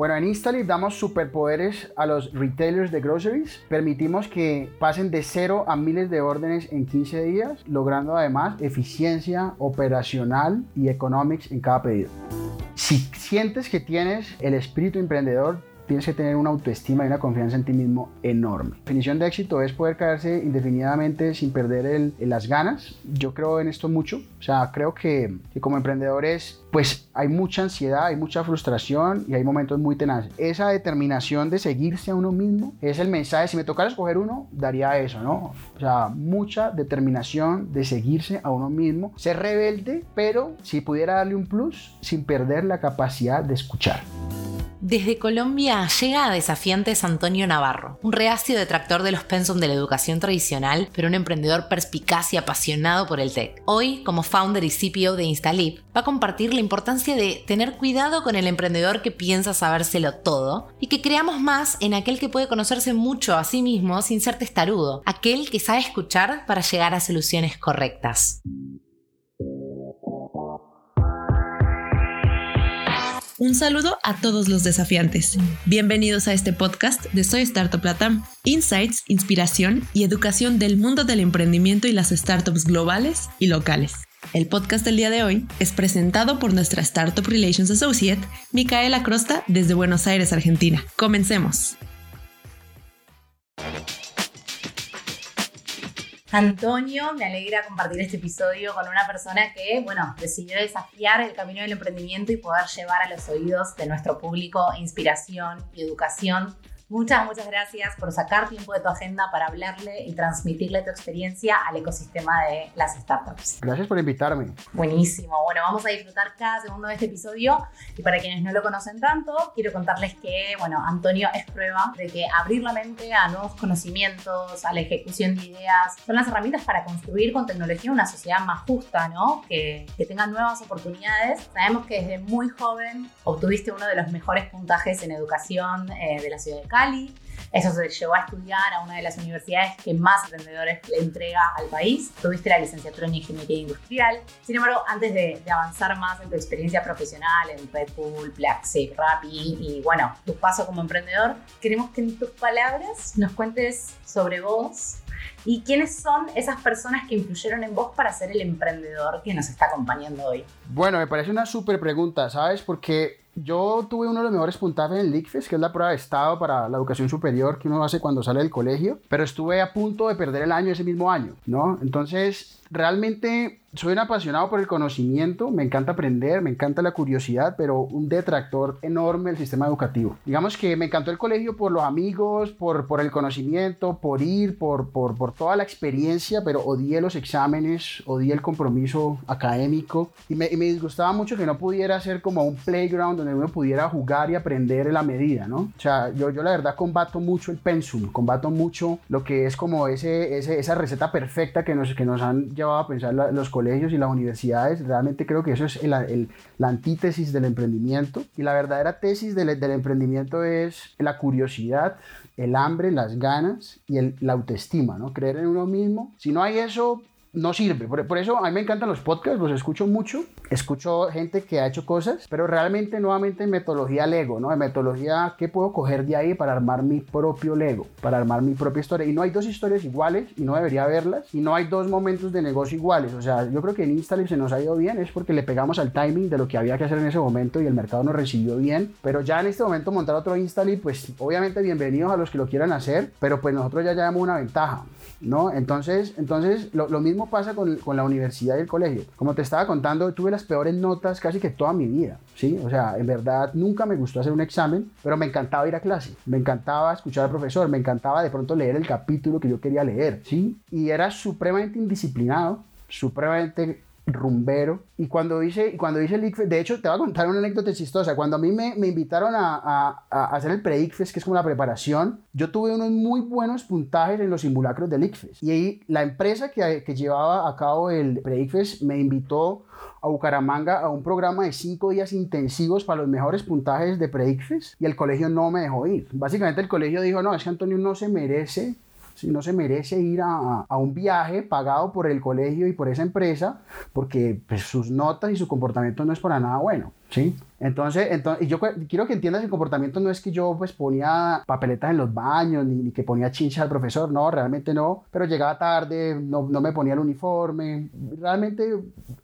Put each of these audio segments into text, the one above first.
Bueno, en Installip damos superpoderes a los retailers de groceries. Permitimos que pasen de cero a miles de órdenes en 15 días, logrando además eficiencia operacional y economics en cada pedido. Si sientes que tienes el espíritu emprendedor, tienes que tener una autoestima y una confianza en ti mismo enorme. La definición de éxito es poder caerse indefinidamente sin perder las ganas. Yo creo en esto mucho. O sea, creo que, que, como emprendedores, pues hay mucha ansiedad, hay mucha frustración y hay momentos muy tenaces. Esa determinación de seguirse a uno mismo es el mensaje. Si me tocara escoger uno, daría eso, ¿no? O sea, mucha determinación de seguirse a uno mismo. Ser rebelde, pero si pudiera darle un plus sin perder la capacidad de escuchar. Desde Colombia llega a Desafiantes Antonio Navarro, un reacio detractor de los pensum de la educación tradicional, pero un emprendedor perspicaz y apasionado por el tech. Hoy, como founder y CPO de Instalip, va a compartir la importancia de tener cuidado con el emprendedor que piensa sabérselo todo y que creamos más en aquel que puede conocerse mucho a sí mismo sin ser testarudo, aquel que sabe escuchar para llegar a soluciones correctas. Un saludo a todos los desafiantes. Bienvenidos a este podcast de Soy Startup Latam. Insights, inspiración y educación del mundo del emprendimiento y las startups globales y locales. El podcast del día de hoy es presentado por nuestra Startup Relations Associate, Micaela Crosta, desde Buenos Aires, Argentina. Comencemos. Antonio, me alegra compartir este episodio con una persona que, bueno, decidió desafiar el camino del emprendimiento y poder llevar a los oídos de nuestro público inspiración y educación Muchas, muchas gracias por sacar tiempo de tu agenda para hablarle y transmitirle tu experiencia al ecosistema de las startups. Gracias por invitarme. Buenísimo. Bueno, vamos a disfrutar cada segundo de este episodio y para quienes no lo conocen tanto, quiero contarles que, bueno, Antonio es prueba de que abrir la mente a nuevos conocimientos, a la ejecución de ideas, son las herramientas para construir con tecnología una sociedad más justa, ¿no? Que, que tenga nuevas oportunidades. Sabemos que desde muy joven obtuviste uno de los mejores puntajes en educación eh, de la ciudad de Cali eso se llevó a estudiar a una de las universidades que más emprendedores le entrega al país. Tuviste la licenciatura en Ingeniería Industrial. Sin embargo, antes de, avanzar más en tu experiencia profesional en Red Bull, Safe, Rappi y bueno, tu paso como emprendedor, queremos que en tus palabras nos cuentes sobre vos y quiénes son esas personas que influyeron en vos para ser el emprendedor que nos está acompañando hoy. Bueno, me parece una súper pregunta, ¿sabes? Porque yo tuve uno de los mejores puntajes en ICFES, que es la prueba de estado para la educación superior que uno hace cuando sale del colegio, pero estuve a punto de perder el año ese mismo año, ¿no? Entonces, realmente soy un apasionado por el conocimiento, me encanta aprender, me encanta la curiosidad, pero un detractor enorme del sistema educativo. Digamos que me encantó el colegio por los amigos, por, por el conocimiento, por ir, por, por, por toda la experiencia, pero odié los exámenes, odié el compromiso académico y me, y me disgustaba mucho que no pudiera ser como un playground donde uno pudiera jugar y aprender en la medida, ¿no? O sea, yo, yo la verdad combato mucho el pensum, combato mucho lo que es como ese, ese esa receta perfecta que nos, que nos han llevado a pensar los colegios y las universidades. Realmente creo que eso es la antítesis del emprendimiento. Y la verdadera tesis del, del emprendimiento es la curiosidad, el hambre, las ganas y la autoestima, ¿no? Creer en uno mismo. Si no hay eso, no sirve. Por, por, eso a mí me encantan los podcasts, los escucho mucho, escucho gente que ha hecho cosas, pero realmente nuevamente en metodología Lego, ¿no? En metodología, ¿qué puedo coger de ahí para armar mi propio Lego? Para armar mi propia historia. Y no hay dos historias iguales y no debería haberlas. Y no hay dos momentos de negocio iguales. O sea, yo creo que en Instagram se nos ha ido bien, es porque le pegamos al timing de lo que había que hacer en ese momento y el mercado nos recibió bien. Pero ya en este momento montar otro Instalib, pues obviamente bienvenidos a los que lo quieran hacer, pero pues nosotros ya llevamos una ventaja, ¿no? Entonces, entonces lo, mismo pasa con, con, la universidad y el colegio. Como te estaba contando, tuve las peores notas casi que toda mi vida, ¿sí? O sea, en verdad nunca me gustó hacer un examen, pero me encantaba ir a clase, me encantaba escuchar al profesor, me encantaba de pronto leer el capítulo que yo quería leer, ¿sí? Y era supremamente indisciplinado, supremamente rumbero. Y cuando hice, cuando hice el ICFES, de hecho, te voy a contar una anécdota chistosa. Cuando a mí me, me invitaron a, a, a, hacer el pre-ICFES, que es como la preparación, yo tuve unos muy buenos puntajes en los simulacros del ICFES. Y ahí la empresa que, que llevaba a cabo el pre-ICFES me invitó a Bucaramanga a un programa de cinco días intensivos para los mejores puntajes de pre-ICFES y el colegio no me dejó ir. Básicamente el colegio dijo, no, es que Antonio no se merece Si no se merece ir a, a, un viaje pagado por el colegio y por esa empresa porque pues, sus notas y su comportamiento no es para nada bueno. ¿sí? Entonces, entonces yo quiero que entiendas el comportamiento no es que yo pues ponía papeletas en los baños ni, ni que ponía chincha al profesor, no, realmente no, pero llegaba tarde, no, no me ponía el uniforme, realmente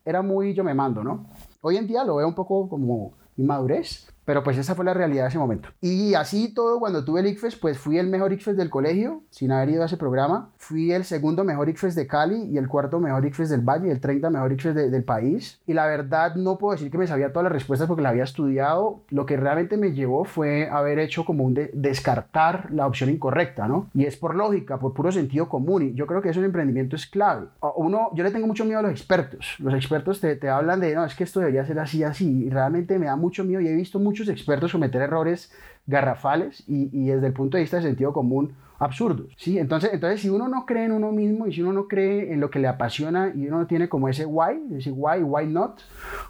era muy yo me mando, ¿no? Hoy en día lo veo un poco como inmadurez, pero pues esa fue la realidad de ese momento. Y así todo, cuando tuve el ICFES, pues fui el mejor ICFES del colegio, sin haber ido a ese programa. Fui el segundo mejor ICFES de Cali y el cuarto mejor ICFES del Valle y el 30 mejor ICFES del país. Y la verdad no puedo decir que me sabía todas las respuestas porque la había estudiado. Lo que realmente me llevó fue haber hecho como un descartar la opción incorrecta, ¿no? Y es por lógica, por puro sentido común. Y yo creo que eso en emprendimiento es clave. Uno, yo le tengo mucho miedo a los expertos. Los expertos te, te hablan de, no, es que esto debería ser así, así. Y realmente me da mucho miedo y he visto mucho muchos expertos cometer errores garrafales y, desde el punto de vista de sentido común absurdos, ¿sí? Entonces, entonces, si uno no cree en uno mismo y si uno no cree en lo que le apasiona y uno no tiene como ese why, ese why, why not,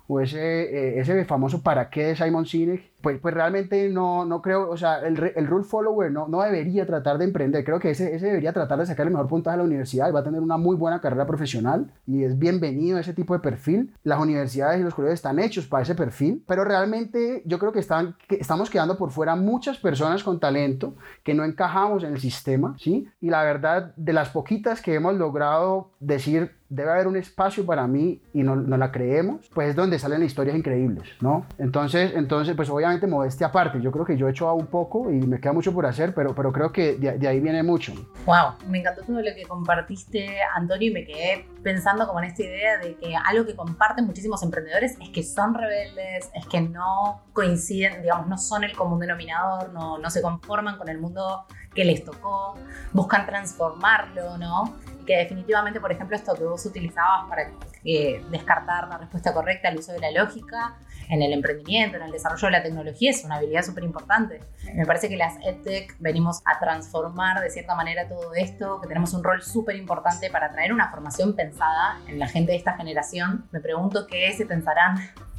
o ese, eh, ese famoso para qué de Simon Sinek, pues, pues realmente no, no creo, o sea, el, rule follower no, debería tratar de emprender, creo que ese, ese debería tratar de sacar el mejor puntaje a la universidad y va a tener una muy buena carrera profesional y es bienvenido ese tipo de perfil. Las universidades y los colegios están hechos para ese perfil, pero realmente yo creo que, están, que estamos quedando por fuera muchas personas con talento que no encajamos en el sistema, ¿sí? Y la verdad, de las poquitas que hemos logrado decir debe haber un espacio para mí y no, no, la creemos, pues es donde salen historias increíbles, ¿no? Entonces, entonces pues obviamente modestia aparte, yo creo que yo he hecho un poco y me queda mucho por hacer, pero, pero creo que de, de, ahí viene mucho. Wow, me encantó todo lo que compartiste, Antonio, y me quedé pensando como en esta idea de que algo que comparten muchísimos emprendedores es que son rebeldes, es que no coinciden, digamos, no son el común denominador, no, no se conforman con el mundo que les tocó, buscan transformarlo, ¿no? Que definitivamente, por ejemplo, esto que vos utilizabas para eh, descartar la respuesta correcta, el uso de la lógica, en el emprendimiento, en el desarrollo de la tecnología, es una habilidad súper importante. Me parece que las EdTech venimos a transformar de cierta manera todo esto, que tenemos un rol súper importante para traer una formación pensada en la gente de esta generación. Me pregunto qué se pensarán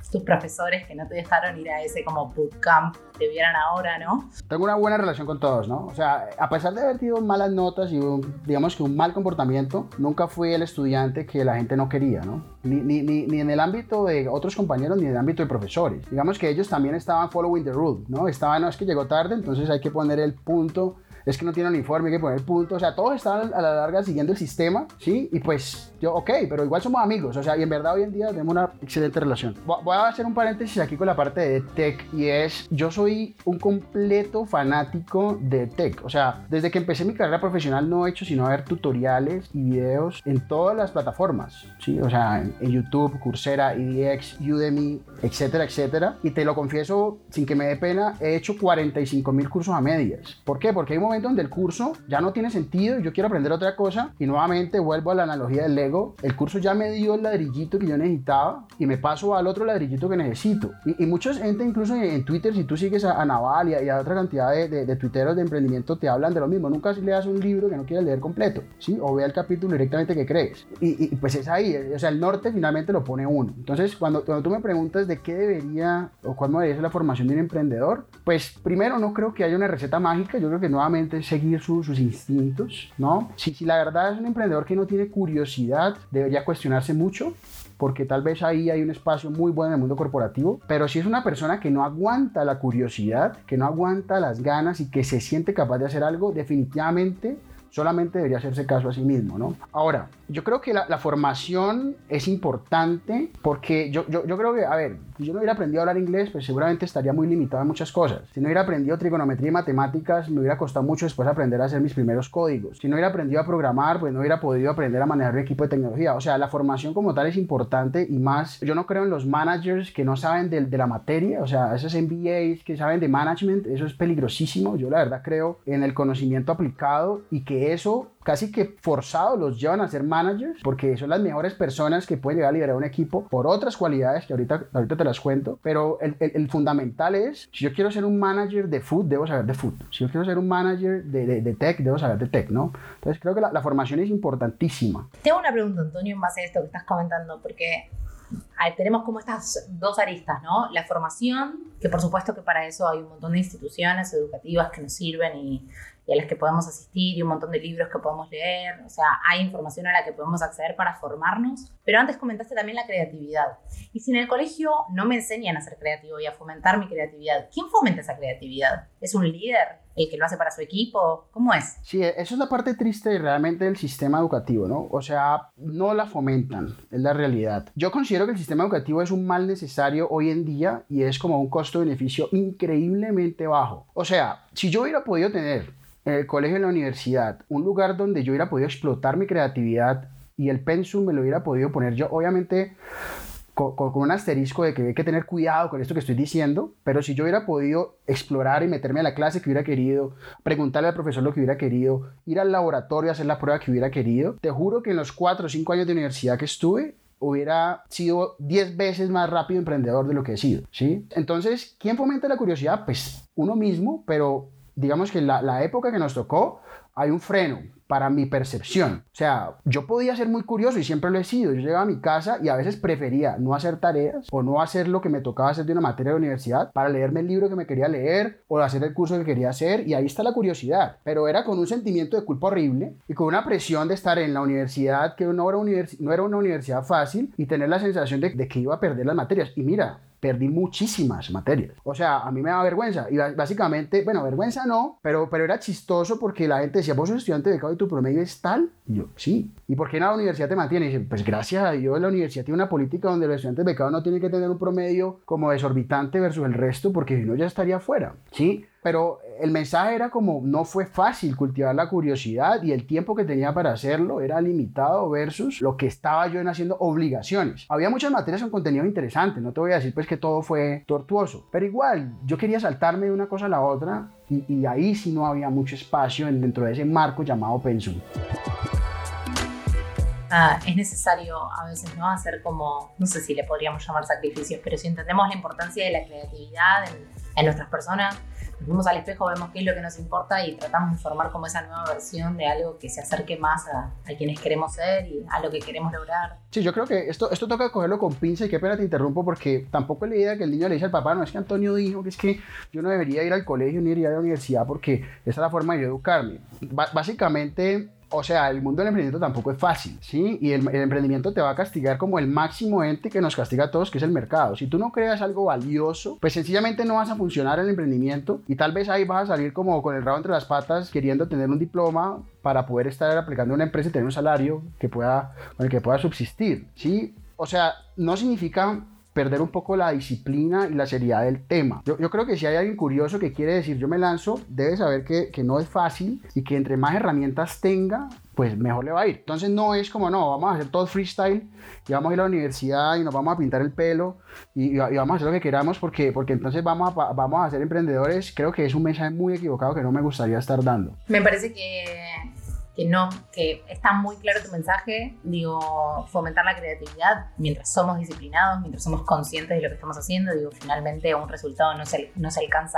tus profesores que no te dejaron ir a ese como bootcamp te vieran ahora, ¿no? Tengo una buena relación con todos, ¿no? O sea, a pesar de haber tenido malas notas y digamos que un mal comportamiento, nunca fui el estudiante que la gente no quería, ¿no? Ni, ni, ni, ni en el ámbito de otros compañeros ni en el ámbito de profesores. Digamos que ellos también estaban following the rule, ¿no? Estaban, no, es que llegó tarde, entonces hay que poner el punto es que no tiene uniforme, hay que poner punto, o sea, todos están a la larga siguiendo el sistema, ¿sí? Y pues yo, ok, pero igual somos amigos, o sea, y en verdad hoy en día tenemos una excelente relación. Voy a hacer un paréntesis aquí con la parte de tech y es, yo soy un completo fanático de tech, o sea, desde que empecé mi carrera profesional no he hecho sino ver tutoriales y videos en todas las plataformas, ¿sí? O sea, en, YouTube, Coursera, EDX, Udemy, etcétera, etcétera. Y te lo confieso sin que me dé pena, he hecho 45 mil cursos a medias. ¿Por qué? Porque hay un momento donde el curso ya no tiene sentido, yo quiero aprender otra cosa y nuevamente vuelvo a la analogía del Lego, el curso ya me dio el ladrillito que yo necesitaba y me paso al otro ladrillito que necesito. Y, y mucha gente incluso en, Twitter, si tú sigues a, Naval y a, y a, otra cantidad de, de, de, tuiteros de emprendimiento, te hablan de lo mismo. Nunca leas un libro que no quieras leer completo, ¿sí? O vea el capítulo directamente que crees. Y, y, pues es ahí, o sea, el norte finalmente lo pone uno. Entonces, cuando, cuando tú me preguntas de qué debería o cuál debería ser la formación de un emprendedor, pues primero no creo que haya una receta mágica, yo creo que nuevamente seguir su, sus instintos, ¿no? Si, si la verdad es un emprendedor que no tiene curiosidad, debería cuestionarse mucho porque tal vez ahí hay un espacio muy bueno en el mundo corporativo, pero si es una persona que no aguanta la curiosidad, que no aguanta las ganas y que se siente capaz de hacer algo, definitivamente solamente debería hacerse caso a sí mismo, ¿no? Ahora, yo creo que la, la formación es importante porque yo, yo, yo, creo que, a ver, si yo no hubiera aprendido a hablar inglés, pues seguramente estaría muy limitado en muchas cosas. Si no hubiera aprendido trigonometría y matemáticas, me hubiera costado mucho después aprender a hacer mis primeros códigos. Si no hubiera aprendido a programar, pues no hubiera podido aprender a manejar un equipo de tecnología. O sea, la formación como tal es importante y más, yo no creo en los managers que no saben de, de la materia, o sea, esos MBAs que saben de management, eso es peligrosísimo. Yo la verdad creo en el conocimiento aplicado y que eso casi que forzado los llevan a ser managers porque son las mejores personas que pueden llegar a liderar un equipo por otras cualidades que ahorita, ahorita te las cuento, pero el, el, el fundamental es, si yo quiero ser un manager de food, debo saber de food. Si yo quiero ser un manager de, de, de tech, debo saber de tech, ¿no? Entonces creo que la, la formación es importantísima. Tengo una pregunta, Antonio, en base a esto que estás comentando, porque tenemos como estas dos aristas, ¿no? La formación, que por supuesto que para eso hay un montón de instituciones educativas que nos sirven y, y a las que podemos asistir y un montón de libros que podemos leer. O sea, hay información a la que podemos acceder para formarnos. Pero antes comentaste también la creatividad. Y si en el colegio no me enseñan a ser creativo y a fomentar mi creatividad, ¿quién fomenta esa creatividad? ¿Es un líder? El que lo hace para su equipo? ¿Cómo es? Sí, eso es la parte triste realmente del sistema educativo, ¿no? O sea, no la fomentan, es la realidad. Yo considero que el sistema educativo es un mal necesario hoy en día y es como un costo-beneficio increíblemente bajo. O sea, si yo hubiera podido tener en el colegio en la universidad un lugar donde yo hubiera podido explotar mi creatividad y el pensum me lo hubiera podido poner yo, obviamente con, un asterisco de que hay que tener cuidado con esto que estoy diciendo, pero si yo hubiera podido explorar y meterme a la clase que hubiera querido, preguntarle al profesor lo que hubiera querido, ir al laboratorio a hacer la prueba que hubiera querido, te juro que en los cuatro o cinco años de universidad que estuve, hubiera sido 10 veces más rápido emprendedor de lo que he sido, ¿sí? Entonces, ¿quién fomenta la curiosidad? Pues uno mismo, pero digamos que la, la época que nos tocó, hay un freno para mi percepción. O sea, yo podía ser muy curioso y siempre lo he sido. Yo llegaba a mi casa y a veces prefería no hacer tareas o no hacer lo que me tocaba hacer de una materia de universidad para leerme el libro que me quería leer o hacer el curso que quería hacer y ahí está la curiosidad. Pero era con un sentimiento de culpa horrible y con una presión de estar en la universidad que no era, una universidad fácil y tener la sensación de que iba a perder las materias. Y mira, perdí muchísimas materias. O sea, a mí me da vergüenza. Y básicamente, bueno, vergüenza no, pero, pero era chistoso porque la gente decía, vos sos estudiante becado y tu promedio es tal. Y yo, sí. ¿Y por qué en la universidad te mantiene? Y dice, pues gracias a Dios la universidad tiene una política donde los estudiantes becados no tienen que tener un promedio como desorbitante versus el resto porque si no ya estaría fuera. ¿Sí? Pero el mensaje era como no fue fácil cultivar la curiosidad y el tiempo que tenía para hacerlo era limitado versus lo que estaba yo en haciendo obligaciones. Había muchas materias con contenido interesante, no te voy a decir pues que todo fue tortuoso, pero igual yo quería saltarme de una cosa a la otra y, ahí sí no había mucho espacio dentro de ese marco llamado pensum. Ah, es necesario a veces no hacer como, no sé si le podríamos llamar sacrificios, pero si entendemos la importancia de la creatividad en nuestras personas, nos vemos al espejo, vemos qué es lo que nos importa y tratamos de formar como esa nueva versión de algo que se acerque más a, quienes queremos ser y a lo que queremos lograr. Sí, yo creo que esto, esto toca cogerlo con pinza y qué pena te interrumpo porque tampoco es la idea que el niño le dice al papá, no, es que Antonio dijo que es que yo no debería ir al colegio ni ir a la universidad porque esa es la forma de educarme. básicamente o sea, el mundo del emprendimiento tampoco es fácil, ¿sí? Y el, emprendimiento te va a castigar como el máximo ente que nos castiga a todos, que es el mercado. Si tú no creas algo valioso, pues sencillamente no vas a funcionar en el emprendimiento y tal vez ahí vas a salir como con el rabo entre las patas queriendo tener un diploma para poder estar aplicando una empresa y tener un salario que pueda, con el que pueda subsistir, ¿sí? O sea, no significa perder un poco la disciplina y la seriedad del tema. Yo, creo que si hay alguien curioso que quiere decir yo me lanzo, debe saber que, que, no es fácil y que entre más herramientas tenga, pues mejor le va a ir. Entonces no es como, no, vamos a hacer todo freestyle y vamos a ir a la universidad y nos vamos a pintar el pelo y, y vamos a hacer lo que queramos porque, porque entonces vamos a, vamos a ser emprendedores. Creo que es un mensaje muy equivocado que no me gustaría estar dando. Me parece que que no, que está muy claro tu mensaje, digo, fomentar la creatividad mientras somos disciplinados, mientras somos conscientes de lo que estamos haciendo, digo, finalmente un resultado no se, no se alcanza,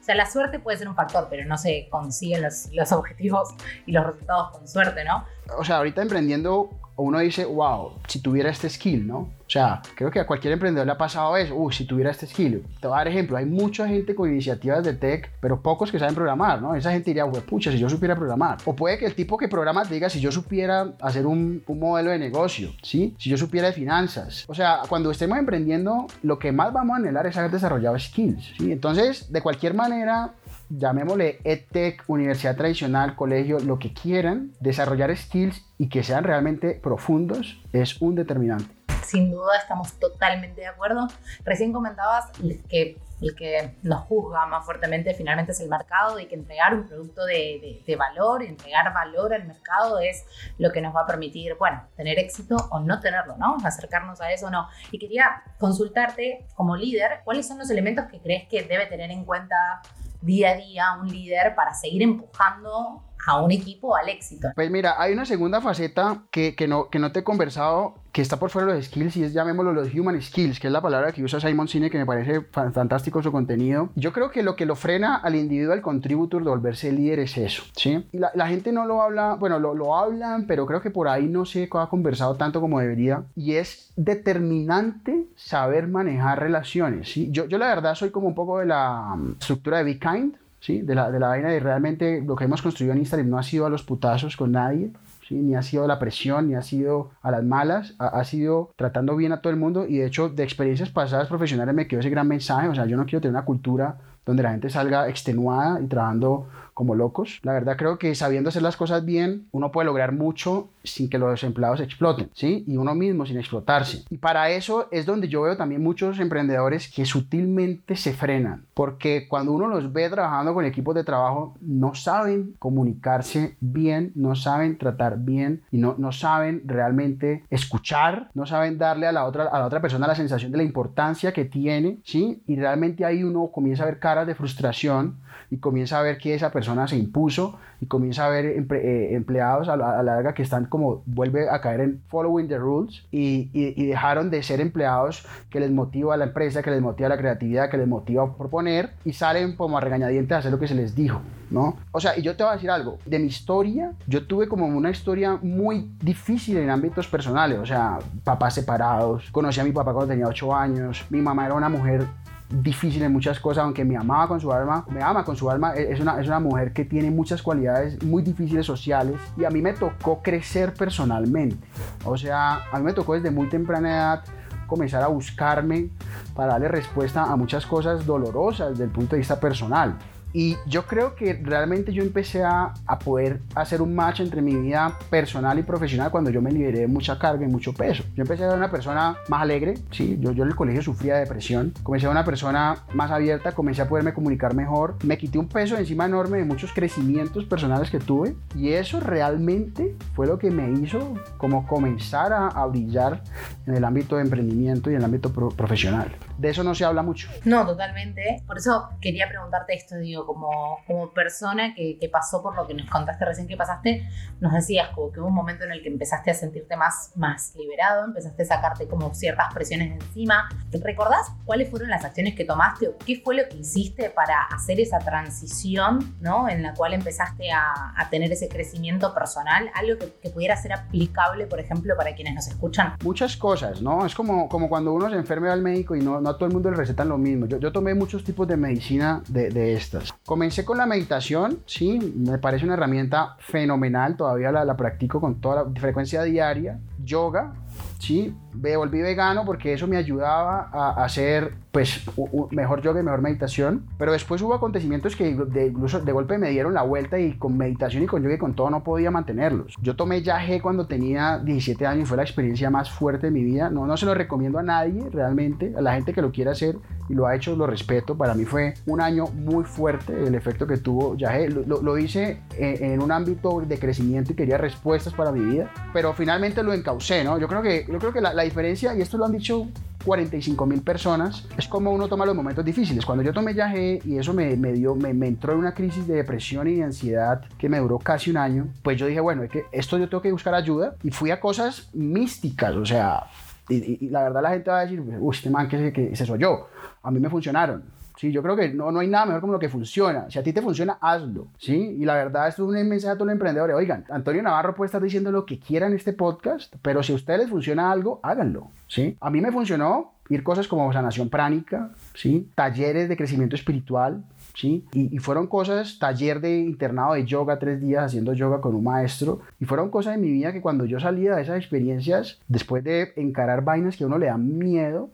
o sea, la suerte puede ser un factor, pero no se consiguen los, los objetivos y los resultados con suerte, ¿no? O sea, ahorita emprendiendo uno dice, wow, si tuviera este skill, ¿no? O sea, creo que a cualquier emprendedor le ha pasado eso, uy, si tuviera este skill. Te voy a dar ejemplo, hay mucha gente con iniciativas de tech, pero pocos que saben programar, ¿no? Esa gente diría, güey, pucha, si yo supiera programar. O puede que el tipo que programa te diga, si yo supiera hacer un, un modelo de negocio, ¿sí? Si yo supiera de finanzas. O sea, cuando estemos emprendiendo, lo que más vamos a anhelar es haber desarrollado skills, ¿sí? Entonces, de cualquier manera, llamémosle EdTech, universidad tradicional, colegio, lo que quieran, desarrollar skills y que sean realmente profundos es un determinante. Sin duda estamos totalmente de acuerdo. Recién comentabas que el que nos juzga más fuertemente finalmente es el mercado y que entregar un producto de, de, valor, entregar valor al mercado es lo que nos va a permitir, bueno, tener éxito o no tenerlo, ¿no? Acercarnos a eso o no. Y quería consultarte como líder, ¿cuáles son los elementos que crees que debe tener en cuenta día a día un líder para seguir empujando a un equipo al éxito. Pues mira, hay una segunda faceta que, que, no, que no te he conversado, que está por fuera de los skills y es, llamémoslo, los human skills, que es la palabra que usa Simon Sinek, que me parece fantástico su contenido. Yo creo que lo que lo frena al individuo, al contributor, de volverse líder es eso, ¿sí? Y la, la gente no lo habla, bueno, lo, lo, hablan, pero creo que por ahí no se ha conversado tanto como debería. Y es determinante saber manejar relaciones. ¿sí? Yo, yo la verdad soy como un poco de la um, estructura de Be Kind, ¿sí? de, la, de la vaina de realmente lo que hemos construido en Instagram no ha sido a los putazos con nadie. Ni ha sido la presión, ni ha sido a las malas, ha, ha, sido tratando bien a todo el mundo y de hecho de experiencias pasadas profesionales me quedó ese gran mensaje, o sea, yo no quiero tener una cultura donde la gente salga extenuada y trabajando como locos. La verdad creo que sabiendo hacer las cosas bien, uno puede lograr mucho sin que los empleados exploten, ¿sí? Y uno mismo sin explotarse. Y para eso es donde yo veo también muchos emprendedores que sutilmente se frenan, porque cuando uno los ve trabajando con equipos de trabajo, no saben comunicarse bien, no saben tratar bien y no, no saben realmente escuchar, no saben darle a la, otra, a la otra persona la sensación de la importancia que tiene, ¿sí? Y realmente ahí uno comienza a ver caras de frustración y comienza a ver que esa persona se impuso y comienza a ver eh, empleados a la, a la, larga que están como vuelve a caer en following the rules y, y, y, dejaron de ser empleados que les motiva la empresa, que les motiva la creatividad, que les motiva a proponer y salen como a regañadientes a hacer lo que se les dijo, ¿no? O sea, y yo te voy a decir algo, de mi historia, yo tuve como una historia muy difícil en ámbitos personales, o sea, papás separados, conocí a mi papá cuando tenía 8 años, mi mamá era una mujer difícil en muchas cosas, aunque me amaba con su alma, me ama con su alma, es una, es una mujer que tiene muchas cualidades muy difíciles sociales y a mí me tocó crecer personalmente. O sea, a mí me tocó desde muy temprana edad comenzar a buscarme para darle respuesta a muchas cosas dolorosas desde el punto de vista personal. Y yo creo que realmente yo empecé a, a, poder hacer un match entre mi vida personal y profesional cuando yo me liberé de mucha carga y mucho peso. Yo empecé a ser una persona más alegre, sí, yo, yo en el colegio sufría de depresión, comencé a ser una persona más abierta, comencé a poderme comunicar mejor, me quité un peso encima enorme de muchos crecimientos personales que tuve y eso realmente fue lo que me hizo como comenzar a, a brillar en el ámbito de emprendimiento y en el ámbito pro profesional. De eso no se habla mucho. No, totalmente. Por eso quería preguntarte esto, digo, como, como persona que, que, pasó por lo que nos contaste recién que pasaste, nos decías como que hubo un momento en el que empezaste a sentirte más, más liberado, empezaste a sacarte como ciertas presiones de encima. ¿Recordás cuáles fueron las acciones que tomaste o qué fue lo que hiciste para hacer esa transición, ¿no? En la cual empezaste a, a tener ese crecimiento personal, algo que, que, pudiera ser aplicable, por ejemplo, para quienes nos escuchan. Muchas cosas, ¿no? Es como, como cuando uno se enferma al médico y no, no a todo el mundo le recetan lo mismo. Yo, yo tomé muchos tipos de medicina de, de estas. Comencé con la meditación, sí, me parece una herramienta fenomenal, todavía la, la practico con toda la frecuencia diaria. Yoga, sí, me volví vegano porque eso me ayudaba a hacer pues mejor yoga y mejor meditación, pero después hubo acontecimientos que de, incluso de golpe me dieron la vuelta y con meditación y con yoga y con todo no podía mantenerlos. Yo tomé yagé cuando tenía 17 años y fue la experiencia más fuerte de mi vida, no, no se lo recomiendo a nadie realmente, a la gente que lo quiera hacer y lo ha hecho lo respeto, para mí fue un año muy fuerte el efecto que tuvo yagé, lo, hice en, en un ámbito de crecimiento y quería respuestas para mi vida, pero finalmente lo encaucé, ¿no? Yo creo que, yo creo que la, la diferencia, y esto lo han dicho 45 mil personas, es como uno toma los momentos difíciles. Cuando yo tomé yagé y eso me, me dio, me, me, entró en una crisis de depresión y de ansiedad que me duró casi un año, pues yo dije, bueno, es que esto yo tengo que buscar ayuda y fui a cosas místicas, o sea, y, y, y la verdad la gente va a decir, uy, este man que, que se soy yo, a mí me funcionaron. Sí, yo creo que no, no hay nada mejor como lo que funciona. Si a ti te funciona, hazlo. ¿sí? Y la verdad, es un mensaje a todos los emprendedores. Oigan, Antonio Navarro puede estar diciendo lo que quiera en este podcast, pero si a ustedes les funciona algo, háganlo. ¿sí? A mí me funcionó ir cosas como sanación pránica, ¿sí? talleres de crecimiento espiritual, ¿sí? Y, fueron cosas, taller de internado de yoga, tres días haciendo yoga con un maestro, y fueron cosas de mi vida que cuando yo salía de esas experiencias, después de encarar vainas que a uno le dan miedo,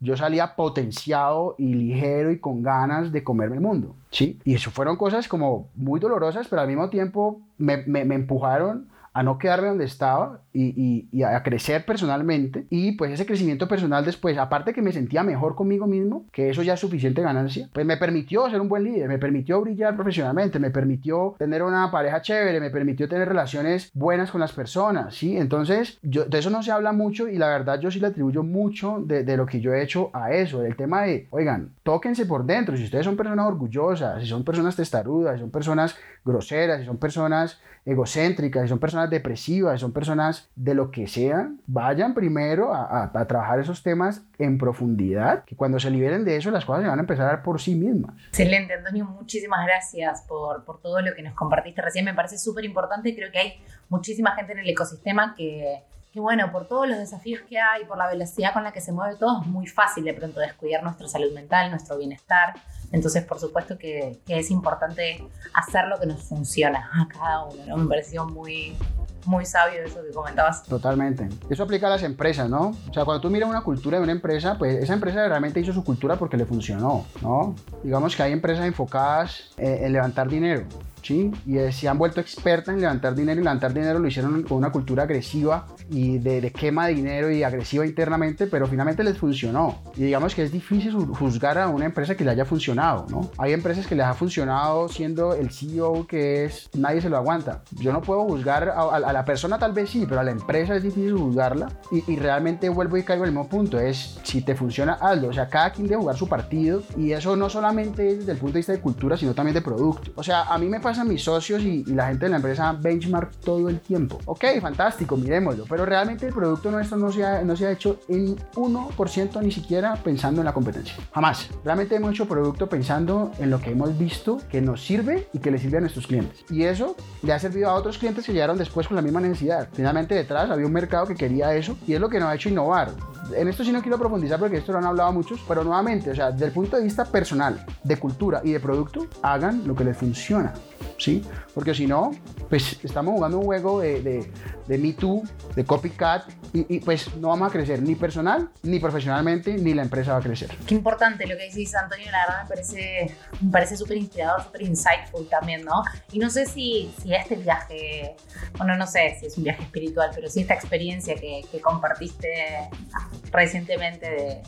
yo salía potenciado y ligero y con ganas de comerme el mundo, ¿sí? Y eso fueron cosas como muy dolorosas, pero al mismo tiempo me, me, me empujaron a no quedarme donde estaba y, a crecer personalmente. Y pues ese crecimiento personal después, aparte que me sentía mejor conmigo mismo, que eso ya es suficiente ganancia, pues me permitió ser un buen líder, me permitió brillar profesionalmente, me permitió tener una pareja chévere, me permitió tener relaciones buenas con las personas, ¿sí? Entonces, de eso no se habla mucho y la verdad yo sí le atribuyo mucho de, de lo que yo he hecho a eso, del tema de, oigan, tóquense por dentro, si ustedes son personas orgullosas, si son personas testarudas, si son personas groseras, si son personas egocéntricas, si son personas depresivas, si son personas de lo que sean, vayan primero a, a, a, trabajar esos temas en profundidad, que cuando se liberen de eso las cosas se van a empezar a dar por sí mismas. Excelente, Antonio, muchísimas gracias por, por todo lo que nos compartiste recién, me parece súper importante, creo que hay muchísima gente en el ecosistema que que bueno, por todos los desafíos que hay, por la velocidad con la que se mueve todo, es muy fácil de pronto descuidar nuestra salud mental, nuestro bienestar. Entonces, por supuesto que, que es importante hacer lo que nos funciona a cada uno. ¿no? Me pareció muy, muy sabio eso que comentabas. Totalmente. Eso aplica a las empresas, ¿no? O sea, cuando tú miras una cultura de una empresa, pues esa empresa realmente hizo su cultura porque le funcionó, ¿no? Digamos que hay empresas enfocadas eh, en levantar dinero. ¿Sí? Y eh, se han vuelto expertas en levantar dinero y levantar dinero lo hicieron con una cultura agresiva y de, de, quema de dinero y agresiva internamente, pero finalmente les funcionó. Y digamos que es difícil juzgar a una empresa que le haya funcionado, ¿no? Hay empresas que les ha funcionado siendo el CEO que es, nadie se lo aguanta. Yo no puedo juzgar a, a, a la persona tal vez sí, pero a la empresa es difícil juzgarla y, y realmente vuelvo y caigo el mismo punto, es si te funciona, hazlo. O sea, cada quien debe jugar su partido y eso no solamente es desde el punto de vista de cultura, sino también de producto. O sea, a mí me pasa a mis socios y, y, la gente de la empresa benchmark todo el tiempo. Ok, fantástico, miremoslo, pero realmente el producto nuestro no se ha, no se ha hecho en 1% ni siquiera pensando en la competencia. Jamás. Realmente hemos hecho producto pensando en lo que hemos visto que nos sirve y que le sirve a nuestros clientes. Y eso le ha servido a otros clientes que llegaron después con la misma necesidad. Finalmente detrás había un mercado que quería eso y es lo que nos ha hecho innovar. En esto sí no quiero profundizar porque esto lo han hablado muchos, pero nuevamente, o sea, desde el punto de vista personal, de cultura y de producto, hagan lo que les funciona. ¿Sí? Porque si no, pues estamos jugando un juego de, de, de Me Too, de copycat, y, y, pues no vamos a crecer ni personal, ni profesionalmente, ni la empresa va a crecer. Qué importante lo que dices, Antonio, la verdad me parece me parece súper inspirador, súper insightful también, ¿no? Y no sé si, si este viaje, bueno, no sé si es un viaje espiritual, pero si esta experiencia que, que compartiste recientemente de,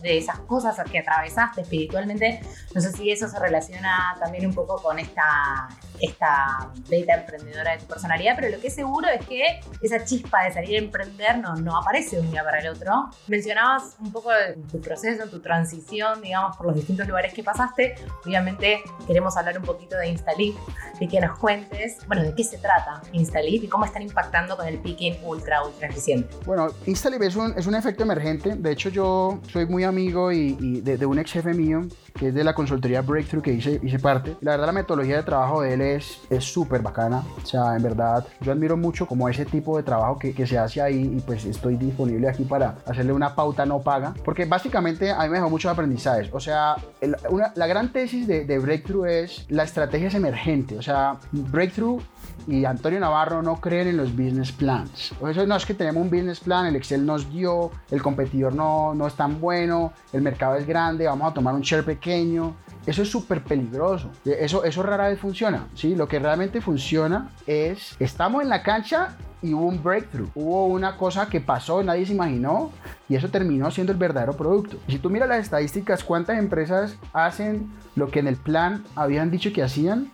de esas cosas que atravesaste espiritualmente, no sé si eso se relaciona también un poco con esta esta beta emprendedora de tu personalidad, pero lo que es seguro es que esa chispa de salir a emprender no, no aparece de un día para el otro. Mencionabas un poco de tu proceso, tu transición, digamos, por los distintos lugares que pasaste. Obviamente queremos hablar un poquito de Instalip, de que nos cuentes, bueno, de qué se trata Instalip y cómo están impactando con el picking ultra, ultra eficiente. Bueno, Instalip es un, es un efecto emergente. De hecho, yo soy muy amigo y, y de, de, un ex jefe mío, que es de la consultoría Breakthrough, que hice, hice parte. La verdad, la metodología de trabajo de él es súper bacana. O sea, en verdad, yo admiro mucho como ese tipo de trabajo que, que, se hace ahí y pues estoy disponible aquí para hacerle una pauta no paga. Porque básicamente a mí me dejó muchos aprendizajes. O sea, el, una, la gran tesis de, de Breakthrough es la estrategia es emergente. O sea, Breakthrough y Antonio Navarro no creen en los business plans. O eso no es que tenemos un business plan, el Excel nos dio, el competidor no, no es tan bueno, el mercado es grande, vamos a tomar un share pequeño. Eso es súper peligroso. Eso, eso rara vez funciona. ¿sí? Lo que realmente funciona es, estamos en la cancha y hubo un breakthrough. Hubo una cosa que pasó, nadie se imaginó y eso terminó siendo el verdadero producto. Si tú miras las estadísticas, cuántas empresas hacen lo que en el plan habían dicho que hacían,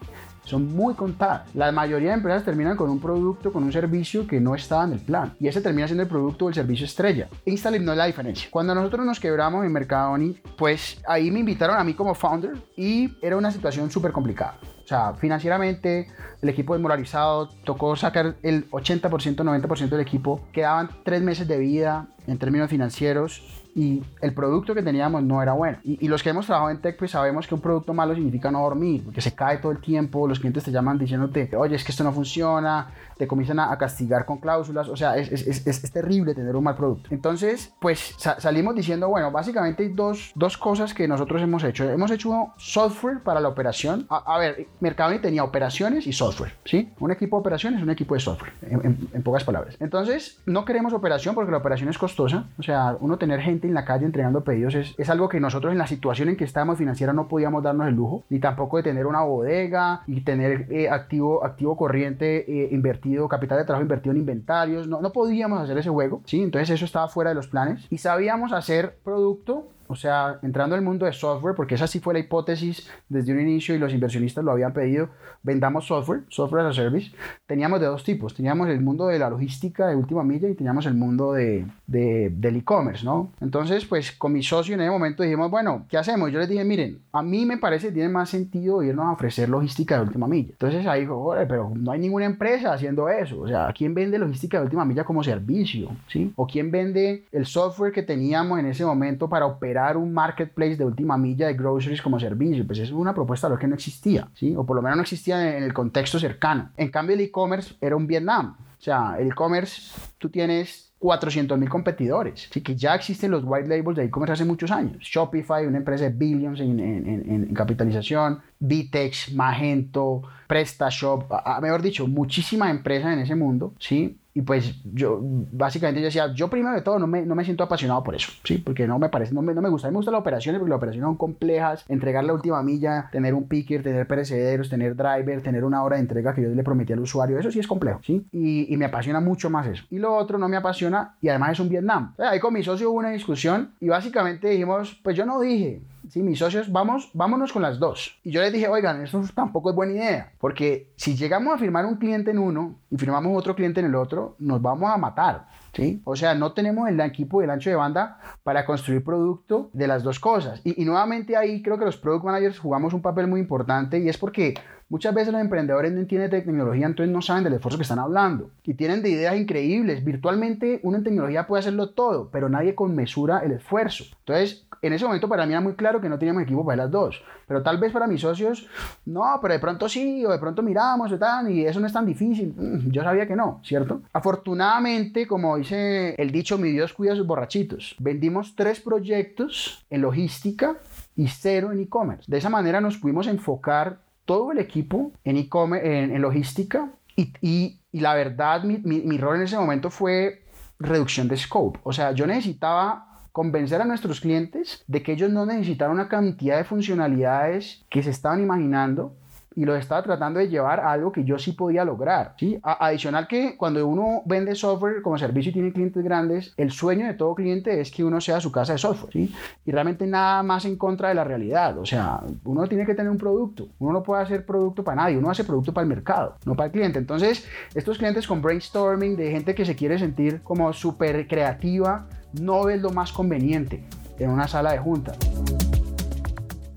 son muy contadas. La mayoría de empresas terminan con un producto, con un servicio que no estaba en el plan. Y ese termina siendo el producto o el servicio estrella. Instalib no es la diferencia. Cuando nosotros nos quebramos en Mercadoni, pues ahí me invitaron a mí como founder y era una situación súper complicada. O sea, financieramente el equipo desmoralizado, tocó sacar el 80%, 90% del equipo, quedaban tres meses de vida en términos financieros y el producto que teníamos no era bueno. Y, y, los que hemos trabajado en tech, pues sabemos que un producto malo significa no dormir, porque se cae todo el tiempo, los clientes te llaman diciéndote, oye, es que esto no funciona, te comienzan a, a castigar con cláusulas, o sea, es, es, es, es, terrible tener un mal producto. Entonces, pues sa salimos diciendo, bueno, básicamente hay dos, dos cosas que nosotros hemos hecho. Hemos hecho software para la operación. A, a ver, Mercadoni tenía operaciones y software, ¿sí? Un equipo de operaciones es un equipo de software, en, en, en pocas palabras. Entonces, no queremos operación porque la operación es costosa, o sea, uno tener gente en la calle entregando pedidos es, es, algo que nosotros en la situación en que estábamos financiera no podíamos darnos el lujo, ni tampoco de tener una bodega y tener eh, activo, activo corriente eh, invertido, capital de trabajo invertido en inventarios, no, no podíamos hacer ese juego, ¿sí? Entonces eso estaba fuera de los planes y sabíamos hacer producto o sea, entrando al mundo de software, porque esa sí fue la hipótesis desde un inicio y los inversionistas lo habían pedido, vendamos software, software as a service. Teníamos de dos tipos, teníamos el mundo de la logística de última milla y teníamos el mundo de, de, del e-commerce, ¿no? Entonces, pues con mi socio en ese momento dijimos, bueno, ¿qué hacemos? Yo les dije, miren, a mí me parece que tiene más sentido irnos a ofrecer logística de última milla. Entonces ahí dijo, pero no hay ninguna empresa haciendo eso. O sea, ¿quién vende logística de última milla como servicio? ¿Sí? ¿O quién vende el software que teníamos en ese momento para operar un marketplace de última milla de groceries como servicio. Pues es una propuesta lo que no existía, ¿sí? O por lo menos no existía en el contexto cercano. En cambio, el e-commerce era un Vietnam. O sea, el e-commerce, tú tienes 400 mil competidores. Así que ya existen los white labels de e-commerce hace muchos años. Shopify, una empresa de billions en, capitalización, Vitex, Magento, PrestaShop, mejor dicho, muchísimas empresas en ese mundo, ¿sí? Y pues yo básicamente yo decía, yo primero de todo no me, no me siento apasionado por eso, ¿sí? Porque no me parece, no me, no me gusta. A me gustan las operaciones porque las operaciones son complejas, entregar la última milla, tener un picker, tener perecederos, tener driver, tener una hora de entrega que yo le prometí al usuario, eso sí es complejo, ¿sí? Y, y me apasiona mucho más eso. Y lo otro no me apasiona y además es un Vietnam. Ahí con mi socio hubo una discusión y básicamente dijimos, pues yo no dije, Sí, mis socios, vamos, vámonos con las dos. Y yo les dije, oigan, eso tampoco es buena idea, porque si llegamos a firmar un cliente en uno y firmamos otro cliente en el otro, nos vamos a matar. ¿Sí? O sea, no tenemos el equipo del ancho de banda para construir producto de las dos cosas. Y, y nuevamente ahí creo que los product managers jugamos un papel muy importante y es porque Muchas veces los emprendedores no entienden de tecnología, entonces no saben del esfuerzo que están hablando. Y tienen de ideas increíbles. Virtualmente uno en tecnología puede hacerlo todo, pero nadie conmesura el esfuerzo. Entonces, en ese momento para mí era muy claro que no teníamos equipo para las dos. Pero tal vez para mis socios, no, pero de pronto sí, o de pronto miramos y eso no es tan difícil. Mm, yo sabía que no, ¿cierto? Afortunadamente, como dice el dicho, mi Dios cuida a sus borrachitos. Vendimos tres proyectos en logística y cero en e-commerce. De esa manera nos pudimos enfocar todo el equipo en e-commerce, en, logística, y, la verdad, mi, mi, mi rol en ese momento fue reducción de scope. O sea, yo necesitaba convencer a nuestros clientes de que ellos no necesitaban una cantidad de funcionalidades que se estaban imaginando y lo estaba tratando de llevar a algo que yo sí podía lograr. ¿sí? adicional que cuando uno vende software como servicio y tiene clientes grandes, el sueño de todo cliente es que uno sea su casa de software. ¿sí? Y realmente nada más en contra de la realidad. O sea, uno tiene que tener un producto. Uno no puede hacer producto para nadie. Uno hace producto para el mercado, no para el cliente. Entonces, estos clientes con brainstorming de gente que se quiere sentir como súper creativa, no es lo más conveniente en una sala de junta.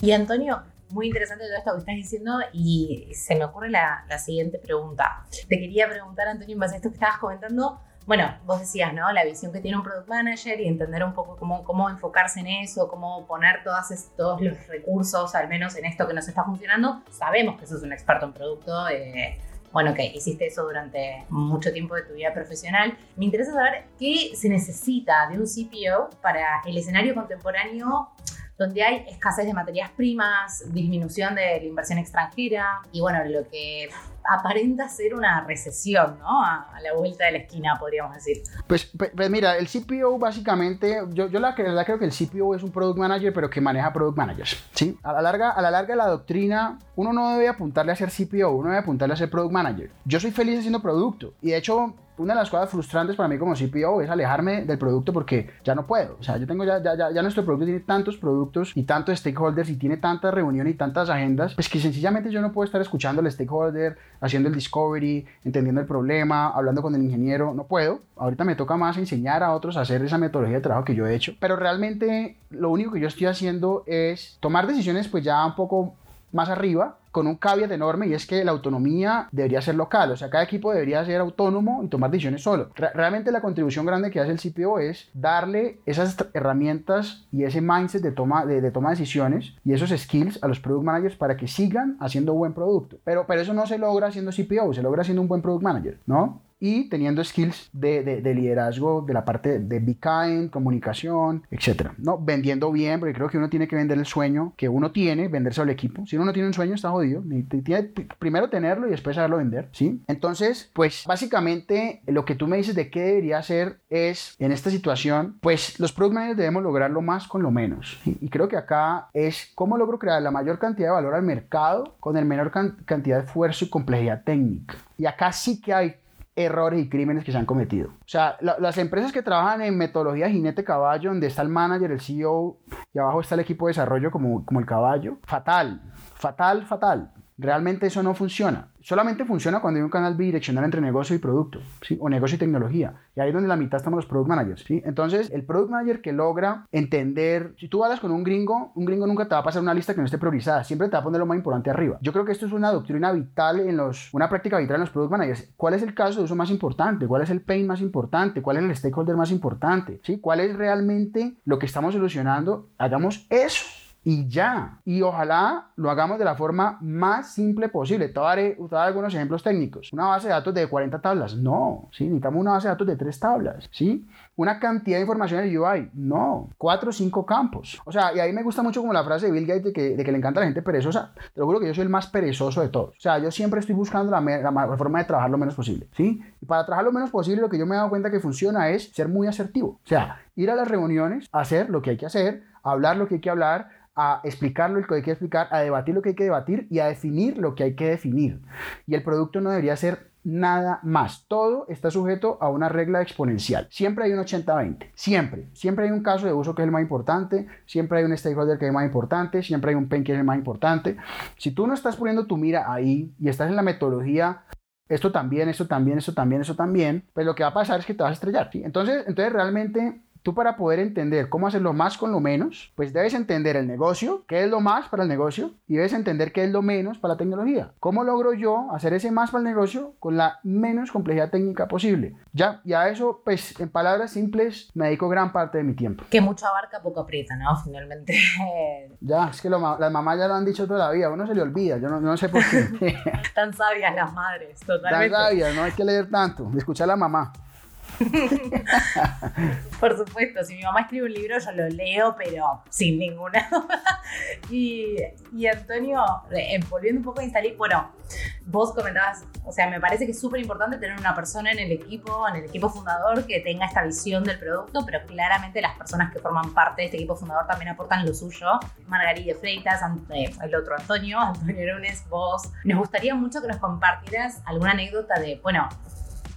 Y Antonio, muy interesante todo esto que estás diciendo y se me ocurre la, siguiente pregunta. Te quería preguntar, Antonio, en base a esto que estabas comentando, bueno, vos decías, ¿no? La visión que tiene un product manager y entender un poco cómo, cómo enfocarse en eso, cómo poner todas todos los recursos, al menos en esto que nos está funcionando. Sabemos que sos un experto en producto. Eh, bueno, que hiciste eso durante mucho tiempo de tu vida profesional. Me interesa saber qué se necesita de un CPO para el escenario contemporáneo donde hay escasez de materias primas, disminución de la inversión extranjera y bueno, lo que aparenta ser una recesión, ¿no? A, la vuelta de la esquina, podríamos decir. Pues, pues, mira, el CPO básicamente, yo, yo la verdad creo que el CPO es un product manager, pero que maneja product managers, ¿sí? A la larga, a la larga la doctrina, uno no debe apuntarle a ser CPO, uno debe apuntarle a ser product manager. Yo soy feliz haciendo producto y de hecho una de las cosas frustrantes para mí como CPO es alejarme del producto porque ya no puedo. O sea, yo tengo ya, ya, ya, nuestro producto tiene tantos productos y tantos stakeholders y tiene tantas reuniones y tantas agendas, pues que sencillamente yo no puedo estar escuchando al stakeholder, haciendo el discovery, entendiendo el problema, hablando con el ingeniero. No puedo. Ahorita me toca más enseñar a otros a hacer esa metodología de trabajo que yo he hecho. Pero realmente lo único que yo estoy haciendo es tomar decisiones pues ya un poco más arriba con un caveat enorme y es que la autonomía debería ser local, o sea, cada equipo debería ser autónomo y tomar decisiones solo. realmente la contribución grande que hace el CPO es darle esas herramientas y ese mindset de toma de, de decisiones y esos skills a los product managers para que sigan haciendo buen producto. Pero, pero eso no se logra siendo CPO, se logra siendo un buen product manager, ¿no? Y teniendo skills de, de, liderazgo de la parte de be kind, comunicación, etcétera, ¿no? Vendiendo bien, porque creo que uno tiene que vender el sueño que uno tiene, venderse al equipo. Si uno no tiene un sueño, está jodido. Tiene primero tenerlo y después saberlo vender, ¿sí? Entonces, pues básicamente lo que tú me dices de qué debería hacer es, en esta situación, pues los product managers debemos lograrlo más con lo menos. Y creo que acá es cómo logro crear la mayor cantidad de valor al mercado con el menor cantidad de esfuerzo y complejidad técnica. Y acá sí que hay errores y crímenes que se han cometido. O sea, las empresas que trabajan en metodología jinete caballo, donde está el manager, el CEO y abajo está el equipo de desarrollo como, como el caballo, fatal, fatal, fatal. Realmente eso no funciona. Solamente funciona cuando hay un canal bidireccional entre negocio y producto, o negocio y tecnología. Y ahí es donde la mitad estamos los product managers. Entonces, el product manager que logra entender, si tú hablas con un gringo, un gringo nunca te va a pasar una lista que no esté priorizada, siempre te va a poner lo más importante arriba. Yo creo que esto es una doctrina vital en los, una práctica vital en los product managers. ¿Cuál es el caso de uso más importante? ¿Cuál es el pain más importante? ¿Cuál es el stakeholder más importante? ¿Sí? ¿Cuál es realmente lo que estamos solucionando? Hagamos eso y ya. Y ojalá lo hagamos de la forma más simple posible. Te daré, te daré algunos ejemplos técnicos. Una base de datos de 40 tablas. No, ¿sí? Necesitamos una base de datos de 3 tablas. ¿sí? Una cantidad de información en el UI. No, 4 o 5 campos. O sea, y ahí me gusta mucho como la frase de Bill Gates de que, de que le encanta a la gente perezosa. Te lo juro que yo soy el más perezoso de todos. O sea, yo siempre estoy buscando la, la, forma de trabajar lo menos posible. ¿sí? Y para trabajar lo menos posible, lo que yo me he dado cuenta que funciona es ser muy asertivo. O sea, ir a las reuniones, hacer lo que hay que hacer, hablar lo que hay que hablar, a explicar lo que hay que explicar, a debatir lo que hay que debatir y a definir lo que hay que definir. Y el producto no debería ser nada más. Todo está sujeto a una regla exponencial. Siempre hay un 80-20. Siempre. Siempre hay un caso de uso que es el más importante. Siempre hay un stakeholder que es más importante. Siempre hay un pen que es el más importante. Si tú no estás poniendo tu mira ahí y estás en la metodología esto también, esto también, esto también, eso también, pues lo que va a pasar es que te vas a estrellar. Entonces, entonces realmente tú para poder entender cómo hacer lo más con lo menos, pues debes entender el negocio, qué es lo más para el negocio, y debes entender qué es lo menos para la tecnología. ¿Cómo logro yo hacer ese más para el negocio con la menos complejidad técnica posible? Ya, y a eso, pues en palabras simples, me dedico gran parte de mi tiempo. Que mucho abarca, poco aprieta, ¿no? Finalmente. ya, es que las mamás ya lo han dicho toda la vida, uno se le olvida, yo no, no sé por qué. Tan sabias las madres, totalmente. Tan sabias, no hay que leer tanto, escuchar a la mamá. Por supuesto, si mi mamá escribe un libro, yo lo leo, pero sin ninguna y, y, Antonio, eh, volviendo un poco a Instalir, bueno, vos comentabas, o sea, me parece que es súper importante tener una persona en el equipo, en el equipo fundador, que tenga esta visión del producto, pero claramente las personas que forman parte de este equipo fundador también aportan lo suyo. Margarita Freitas, eh, el otro Antonio, Antonio Lunes, vos. Nos gustaría mucho que nos compartieras alguna anécdota de, bueno,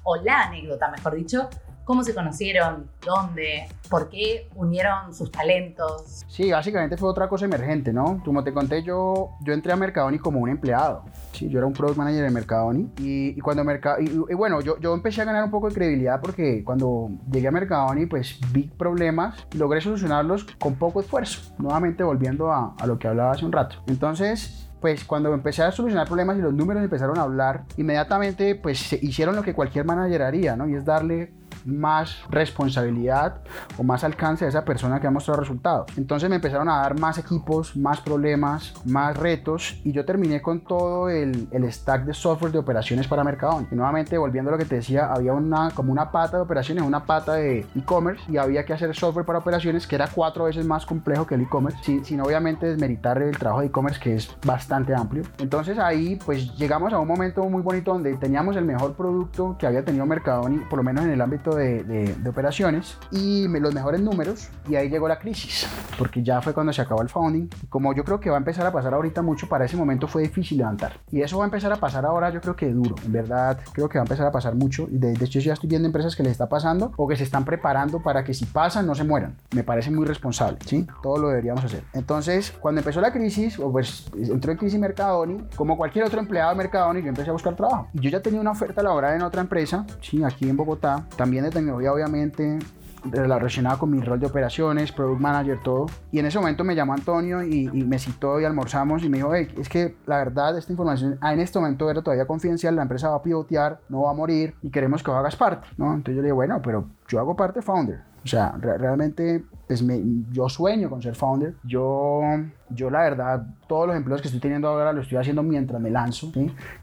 o la anécdota, mejor dicho, cómo se conocieron, dónde, por qué unieron sus talentos. Sí, básicamente fue otra cosa emergente, ¿no? Como te conté, yo, yo entré a Mercadoni como un empleado. Sí, yo era un product manager de Mercadoni y, y cuando Mercado y, bueno, yo, yo empecé a ganar un poco de credibilidad porque cuando llegué a Mercadoni, pues vi problemas y logré solucionarlos con poco esfuerzo. Nuevamente volviendo a, a lo que hablaba hace un rato. Entonces, pues cuando empecé a solucionar problemas y los números empezaron a hablar, inmediatamente pues se hicieron lo que cualquier manager haría, ¿no? Y es darle más responsabilidad o más alcance a esa persona que ha mostrado resultados. Entonces me empezaron a dar más equipos, más problemas, más retos y yo terminé con todo el, el stack de software de operaciones para Mercadona. Y nuevamente volviendo a lo que te decía, había una como una pata de operaciones, una pata de e-commerce y había que hacer software para operaciones que era cuatro veces más complejo que el e-commerce, sin, sin obviamente desmeritar el trabajo de e-commerce que es bastante amplio. Entonces ahí pues llegamos a un momento muy bonito donde teníamos el mejor producto que había tenido Mercadona, por lo menos en el ámbito de, operaciones y los mejores números y ahí llegó la crisis porque ya fue cuando se acabó el founding como yo creo que va a empezar a pasar ahorita mucho para ese momento fue difícil levantar. Y eso va a empezar a pasar ahora yo creo que duro en verdad creo que va a empezar a pasar mucho. Y de, hecho ya estoy viendo empresas que les está pasando o que se están preparando para que si pasan no se mueran. Me parece muy responsable ¿sí? todo lo deberíamos hacer. Entonces cuando empezó la crisis o pues entró en crisis Mercadoni como cualquier otro empleado de Mercadoni yo empecé a buscar trabajo. Y yo ya tenía una oferta laboral en otra empresa sí aquí en Bogotá también de tecnología, obviamente, relacionada con mi rol de operaciones, product manager, todo. Y en ese momento me llamó Antonio y, me citó y almorzamos y me dijo, hey, es que la verdad esta información en este momento era todavía confidencial, la empresa va a pivotear, no va a morir y queremos que hagas parte, ¿no? Entonces yo le dije, bueno, pero yo hago parte founder. O sea, realmente pues me, yo sueño con ser founder. Yo, yo la verdad, todos los empleos que estoy teniendo ahora lo estoy haciendo mientras me lanzo.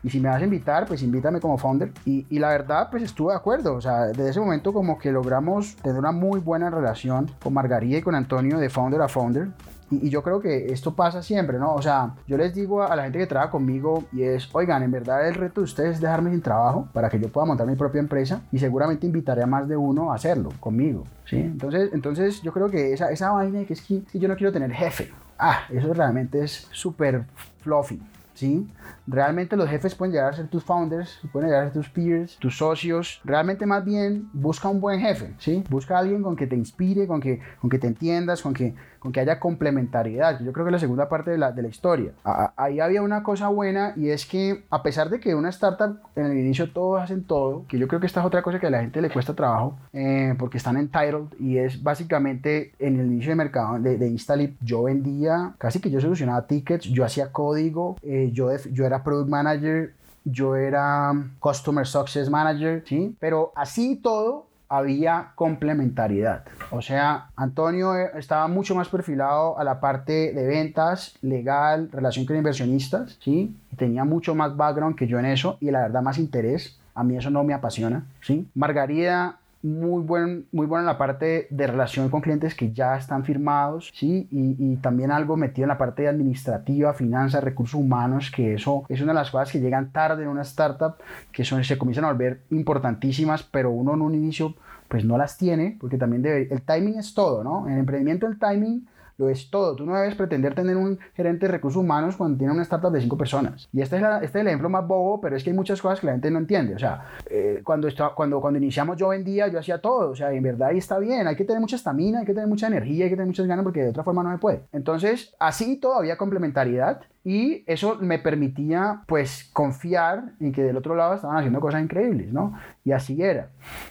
Y si me vas a invitar, pues invítame como founder. Y, y, la verdad, pues estuve de acuerdo. O sea, desde ese momento como que logramos tener una muy buena relación con Margarita y con Antonio de founder a founder. Y, yo creo que esto pasa siempre, ¿no? O sea, yo les digo a la gente que trabaja conmigo y es, oigan, en verdad el reto de ustedes es dejarme sin trabajo para que yo pueda montar mi propia empresa y seguramente invitaré a más de uno a hacerlo conmigo, ¿sí? Entonces, entonces yo creo que esa, esa vaina que es que, que yo no quiero tener jefe, ah, eso realmente es súper fluffy. ¿sí? Realmente los jefes pueden llegar a ser tus founders, pueden llegar a ser tus peers, tus socios. Realmente más bien busca un buen jefe, ¿sí? Busca a alguien con que te inspire, con que, con que te entiendas, con que, con que haya complementariedad. Yo creo que es la segunda parte de la, de la historia. ahí había una cosa buena y es que a pesar de que una startup en el inicio todos hacen todo, que yo creo que esta es otra cosa que a la gente le cuesta trabajo eh, porque están entitled y es básicamente en el inicio de mercado de, de Instalip yo vendía, casi que yo solucionaba tickets, yo hacía código, eh, yo, yo era product manager, yo era Customer Success Manager, ¿sí? Pero así todo, había complementariedad. O sea, Antonio eh, estaba mucho más perfilado a la parte de ventas, legal, relación con inversionistas, ¿sí? Tenía mucho más background que yo en eso y la verdad más interés. A mí eso no me apasiona, ¿sí? Margarida muy, buen, muy buena en la parte de relación con clientes que ya están firmados, ¿sí? Y, y, también algo metido en la parte administrativa, finanzas, recursos humanos, que eso es una de las cosas que llegan tarde en una startup, que son, se comienzan a volver importantísimas, pero uno en un inicio pues no las tiene, porque también debe, el timing es todo, ¿no? En el emprendimiento el timing lo es todo. Tú no debes pretender tener un gerente de recursos humanos cuando tiene una startup de cinco personas. Y este es, este es el ejemplo más bobo, pero es que hay muchas cosas que la gente no entiende. O sea, eh, cuando, cuando, cuando iniciamos yo vendía, yo hacía todo. O sea, en verdad ahí está bien. Hay que tener mucha estamina, hay que tener mucha energía, hay que tener muchas ganas porque de otra forma no se puede. Entonces, así todavía complementariedad y eso me permitía pues confiar en que del otro lado estaban haciendo cosas increíbles, ¿no? Y así era.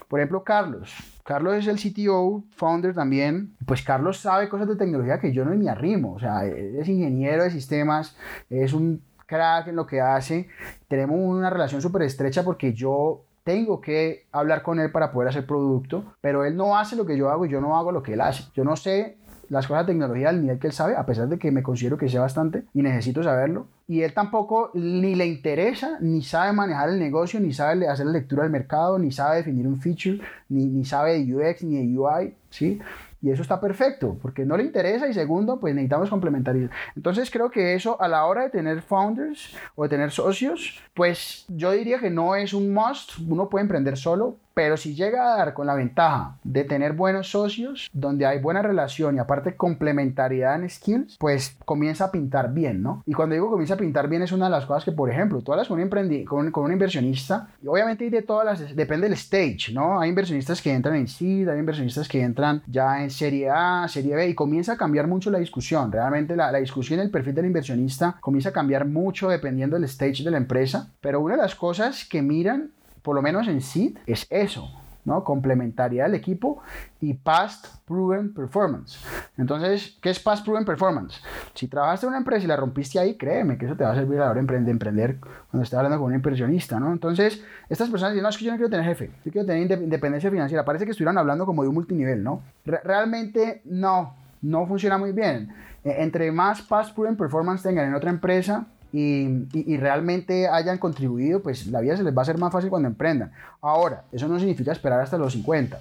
Por ejemplo, Carlos. Carlos es el CTO, founder también. Pues Carlos sabe cosas de tecnología que yo no me arrimo. O sea, es ingeniero de sistemas, es un crack en lo que hace. Tenemos una relación súper estrecha porque yo tengo que hablar con él para poder hacer producto, pero él no hace lo que yo hago y yo no hago lo que él hace. Yo no sé las cosas de tecnología al nivel que él sabe, a pesar de que me considero que sé bastante y necesito saberlo. Y él tampoco ni le interesa, ni sabe manejar el negocio, ni sabe hacer la lectura del mercado, ni sabe definir un feature, ni, ni sabe de UX ni de UI, ¿sí? Y eso está perfecto, porque no le interesa y segundo, pues necesitamos complementariedad. Entonces creo que eso a la hora de tener founders o de tener socios, pues yo diría que no es un must, uno puede emprender solo, pero si llega a dar con la ventaja de tener buenos socios, donde hay buena relación y aparte complementariedad en skills, pues comienza a pintar bien, ¿no? Y cuando digo comienza a pintar bien es una de las cosas que, por ejemplo, tú hablas con un, con, con un inversionista y obviamente de todas las, depende del stage, ¿no? Hay inversionistas que entran en seed, hay inversionistas que entran ya en serie A, serie B y comienza a cambiar mucho la discusión. Realmente la, la discusión, el perfil del inversionista comienza a cambiar mucho dependiendo del stage de la empresa, pero una de las cosas que miran por lo menos en SID, es eso, ¿no? Complementariedad del equipo y Past Proven Performance. Entonces, ¿qué es Past Proven Performance? Si trabajaste en una empresa y la rompiste ahí, créeme que eso te va a servir a la hora de emprender cuando estés hablando con un inversionista, ¿no? Entonces, estas personas dicen, no, es que yo no quiero tener jefe, yo quiero tener independencia financiera. Parece que estuvieran hablando como de un multinivel, ¿no? realmente no, no funciona muy bien. E, entre más Past Proven Performance tengan en otra empresa, y, realmente hayan contribuido, pues la vida se les va a hacer más fácil cuando emprendan. Ahora, eso no significa esperar hasta los 50.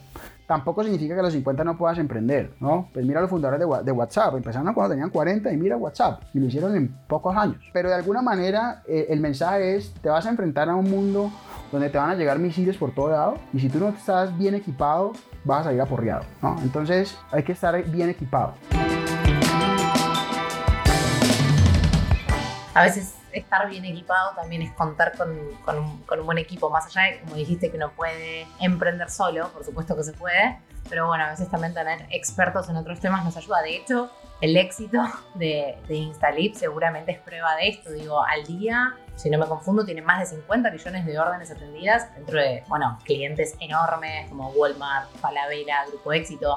Tampoco significa que a los 50 no puedas emprender, ¿no? Pues mira los fundadores de, WhatsApp, empezaron cuando tenían 40 y mira WhatsApp, y lo hicieron en pocos años. Pero de alguna manera eh, el mensaje es, te vas a enfrentar a un mundo donde te van a llegar misiles por todo lado, y si tú no estás bien equipado, vas a salir aporreado, ¿no? Entonces hay que estar bien equipado. A veces estar bien equipado también es contar con, un, buen equipo, más allá de, como dijiste, que uno puede emprender solo, por supuesto que se puede, pero bueno, a veces también tener expertos en otros temas nos ayuda. De hecho, el éxito de, de Instalip seguramente es prueba de esto. Digo, al día, si no me confundo, tiene más de 50 millones de órdenes atendidas dentro de, bueno, clientes enormes como Walmart, Falabella, Grupo Éxito.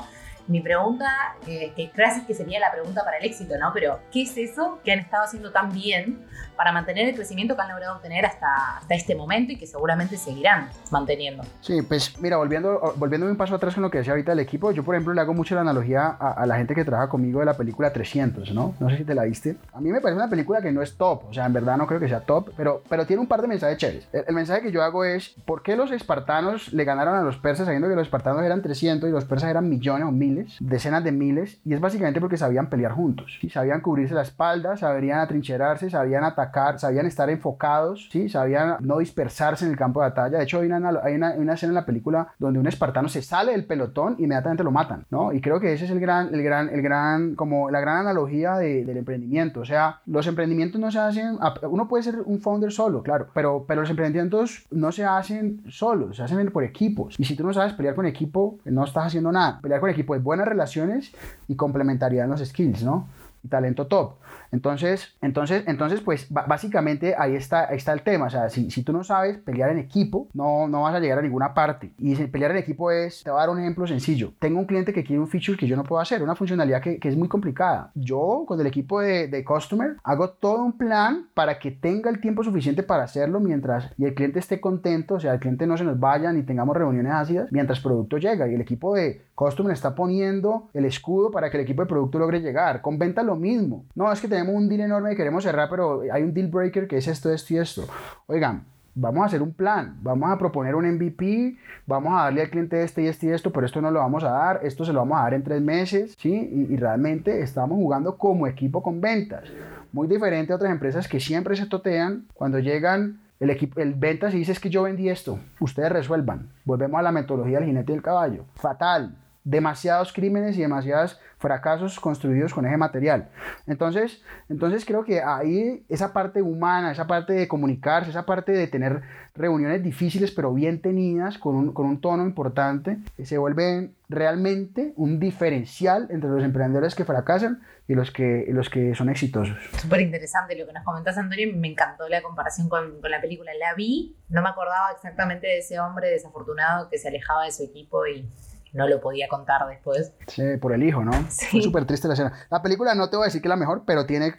Mi pregunta, eh, casi que sería la pregunta para el éxito, ¿no? Pero, ¿qué es eso que han estado haciendo tan bien para mantener el crecimiento que han logrado tener hasta, hasta este momento y que seguramente seguirán manteniendo? Sí, pues mira, volviendo, volviendo un paso atrás con lo que decía ahorita el equipo, yo por ejemplo le hago mucho la analogía a, la gente que trabaja conmigo de la película 300, ¿no? No sé si te la viste. A mí me parece una película que no es top, o sea, en verdad no creo que sea top, pero, pero tiene un par de mensajes chéveres. El, el mensaje que yo hago es, ¿por qué los espartanos le ganaron a los persas sabiendo que los espartanos eran 300 y los persas eran millones o decenas de miles, y es básicamente porque sabían pelear juntos, ¿sí? sabían cubrirse la espalda, sabían atrincherarse, sabían atacar, sabían estar enfocados, ¿sí? sabían no dispersarse en el campo de batalla. De hecho, hay una, hay una, escena en la película donde un espartano se sale del pelotón y inmediatamente lo matan, ¿no? Y creo que ese es el gran, el gran, el gran, como la gran analogía del emprendimiento. O sea, los emprendimientos no se hacen, uno puede ser un founder solo, claro, pero, pero los emprendimientos no se hacen solos, se hacen por equipos. Y si tú no sabes pelear con equipo, no estás haciendo nada. Pelear con equipo es buenas relaciones y complementariedad en los skills, ¿no? Talento top. Entonces, entonces, entonces pues básicamente ahí está, está el tema. O sea, si, si tú no sabes pelear en equipo, no, no vas a llegar a ninguna parte. Y pelear en equipo es, te voy a dar un ejemplo sencillo. Tengo un cliente que quiere un feature que yo no puedo hacer, una funcionalidad que, que es muy complicada. Yo con el equipo de, de customer hago todo un plan para que tenga el tiempo suficiente para hacerlo mientras y el cliente esté contento, o sea, el cliente no se nos vaya ni tengamos reuniones ácidas mientras producto llega y el equipo de customer está poniendo el escudo para que el equipo de producto logre llegar. Con venta lo mismo. No, es que tenemos un deal enorme y queremos cerrar, pero hay un deal breaker que es esto, esto y esto. Oigan, vamos a hacer un plan, vamos a proponer un MVP, vamos a darle al cliente este y este y esto, pero esto no lo vamos a dar, esto se lo vamos a dar en tres meses, ¿sí? Y, realmente estamos jugando como equipo con ventas. Muy diferente a otras empresas que siempre se totean cuando llegan el equipo, el ventas y dice es que yo vendí esto, ustedes resuelvan. Volvemos a la metodología del jinete del caballo. Fatal. Demasiados crímenes y demasiados fracasos construidos con ese material. Entonces, entonces creo que ahí esa parte humana, esa parte de comunicarse, esa parte de tener reuniones difíciles pero bien tenidas, con un, con un tono importante, se vuelven realmente un diferencial entre los emprendedores que fracasan y los que, los que son exitosos. Súper interesante lo que nos comentas, Antonio. Me encantó la comparación con, con, la película. La vi, no me acordaba exactamente de ese hombre desafortunado que se alejaba de su equipo y no lo podía contar después. Sí, por el hijo, ¿no? Sí. Fue súper triste la escena. La película no te voy a decir que es la mejor, pero tiene,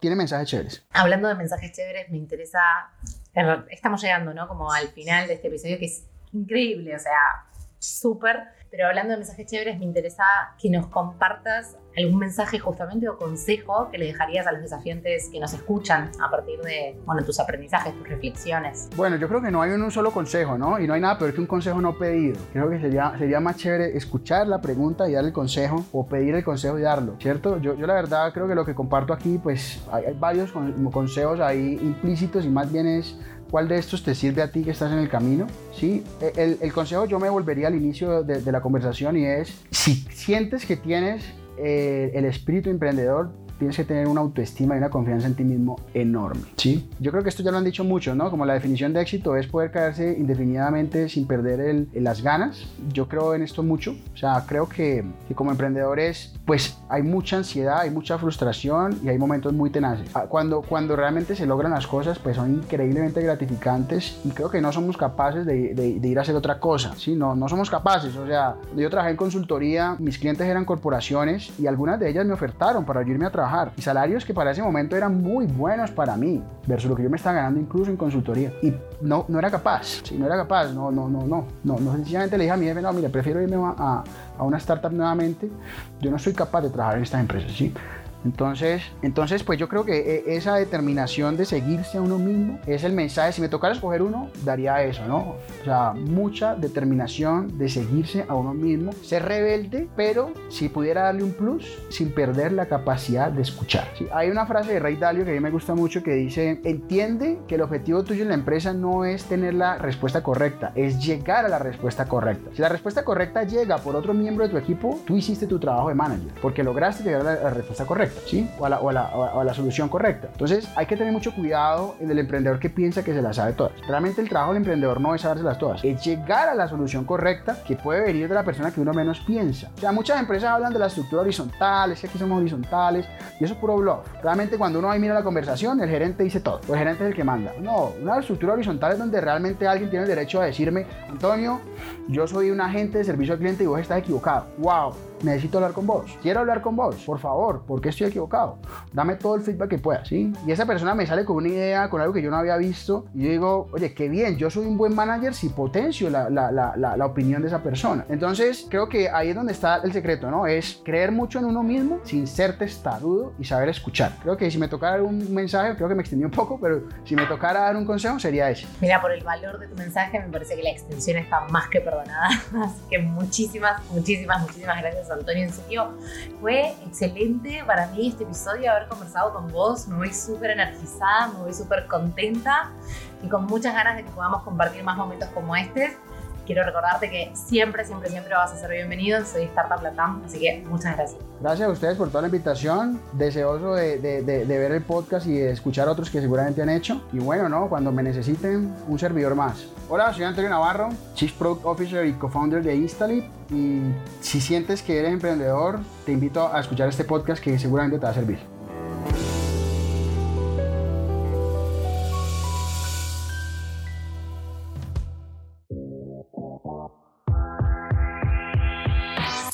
tiene mensajes chéveres. Hablando de mensajes chéveres, me interesa, estamos llegando, ¿no? Como al final de este episodio que es increíble, o sea, súper pero hablando de mensajes chéveres, me interesa que nos compartas algún mensaje justamente o consejo que le dejarías a los desafiantes que nos escuchan a partir de bueno, tus aprendizajes, tus reflexiones. Bueno, yo creo que no hay un solo consejo, ¿no? Y no hay nada peor que un consejo no pedido. Creo que sería, sería más chévere escuchar la pregunta y dar el consejo o pedir el consejo y darlo, ¿cierto? Yo, yo la verdad creo que lo que comparto aquí, pues hay, hay varios consejos ahí implícitos y más bien es ¿Cuál de estos te sirve a ti que estás en el camino? ¿Sí? El, el consejo yo me volvería al inicio de, de, la conversación y es, si sientes que tienes eh, el espíritu emprendedor, tienes que tener una autoestima y una confianza en ti mismo enorme. ¿sí? Yo creo que esto ya lo han dicho muchos, ¿no? Como la definición de éxito es poder caerse indefinidamente sin perder el, las ganas. Yo creo en esto mucho. O sea, creo que, que, como emprendedores, pues hay mucha ansiedad, hay mucha frustración y hay momentos muy tenaces. Ah, cuando, cuando realmente se logran las cosas, pues son increíblemente gratificantes y creo que no somos capaces de, de, de ir a hacer otra cosa. ¿sí? No, no somos capaces. O sea, yo trabajé en consultoría, mis clientes eran corporaciones y algunas de ellas me ofertaron para irme a trabajar y salarios que para ese momento eran muy buenos para mí, versus lo que yo me estaba ganando incluso en consultoría. Y no, no era capaz, sí, no era capaz, no, no, no, no, no, no sencillamente le dije a mi jefe, no, mire, prefiero irme a, a, una startup nuevamente, yo no soy capaz de trabajar en estas empresas, ¿sí? Entonces, entonces, pues yo creo que e, esa determinación de seguirse a uno mismo es el mensaje. Si me tocara escoger uno, daría eso, ¿no? O sea, mucha determinación de seguirse a uno mismo, ser rebelde, pero si pudiera darle un plus sin perder la capacidad de escuchar. Hay una frase de Ray Dalio que a mí me gusta mucho que dice, entiende que el objetivo tuyo en la empresa no es tener la respuesta correcta, es llegar a la respuesta correcta. Si la respuesta correcta llega por otro miembro de tu equipo, tú hiciste tu trabajo de manager, porque lograste llegar a la respuesta correcta. ¿Sí? O a, la, solución correcta. Entonces hay que tener mucho cuidado en el emprendedor que piensa que se las sabe todas. Realmente el trabajo del emprendedor no es sabérselas todas, es llegar a la solución correcta que puede venir de la persona que uno menos piensa. O sea, muchas empresas hablan de la estructura horizontal, es que aquí somos horizontales, y eso es puro bluff. Realmente cuando uno ahí mira la conversación, el gerente dice todo, o el gerente es el que manda. No, una estructura horizontal es donde realmente alguien tiene el derecho a decirme, Antonio, yo soy un agente de servicio al cliente y vos estás equivocado. ¡Wow! Necesito hablar con vos, quiero hablar con vos, por favor, porque estoy equivocado. Dame todo el feedback que puedas, ¿sí? Y esa persona me sale con una idea, con algo que yo no había visto, y yo digo, oye, qué bien, yo soy un buen manager si potencio la, la, la, la, opinión de esa persona. Entonces, creo que ahí es donde está el secreto, ¿no? Es creer mucho en uno mismo sin ser testarudo y saber escuchar. Creo que si me tocara un mensaje, creo que me extendí un poco, pero si me tocara dar un consejo, sería ese. Mira, por el valor de tu mensaje, me parece que la extensión está más que perdonada. Así que muchísimas, muchísimas, muchísimas Antonio. En serio, fue excelente para mí este episodio, haber conversado con vos. Me voy súper energizada, me voy súper contenta y con muchas ganas de que podamos compartir más momentos como este. Quiero recordarte que siempre, siempre, siempre vas a ser bienvenido. Soy Startup Latam, así que muchas gracias. Gracias a ustedes por toda la invitación. Deseoso de, de, de, de ver el podcast y de escuchar otros que seguramente han hecho. Y bueno, ¿no? Cuando me necesiten, un servidor más. Hola, soy Antonio Navarro, Chief Product Officer y Co-Founder de Instalip. Y si sientes que eres emprendedor, te invito a escuchar este podcast que seguramente te va a servir.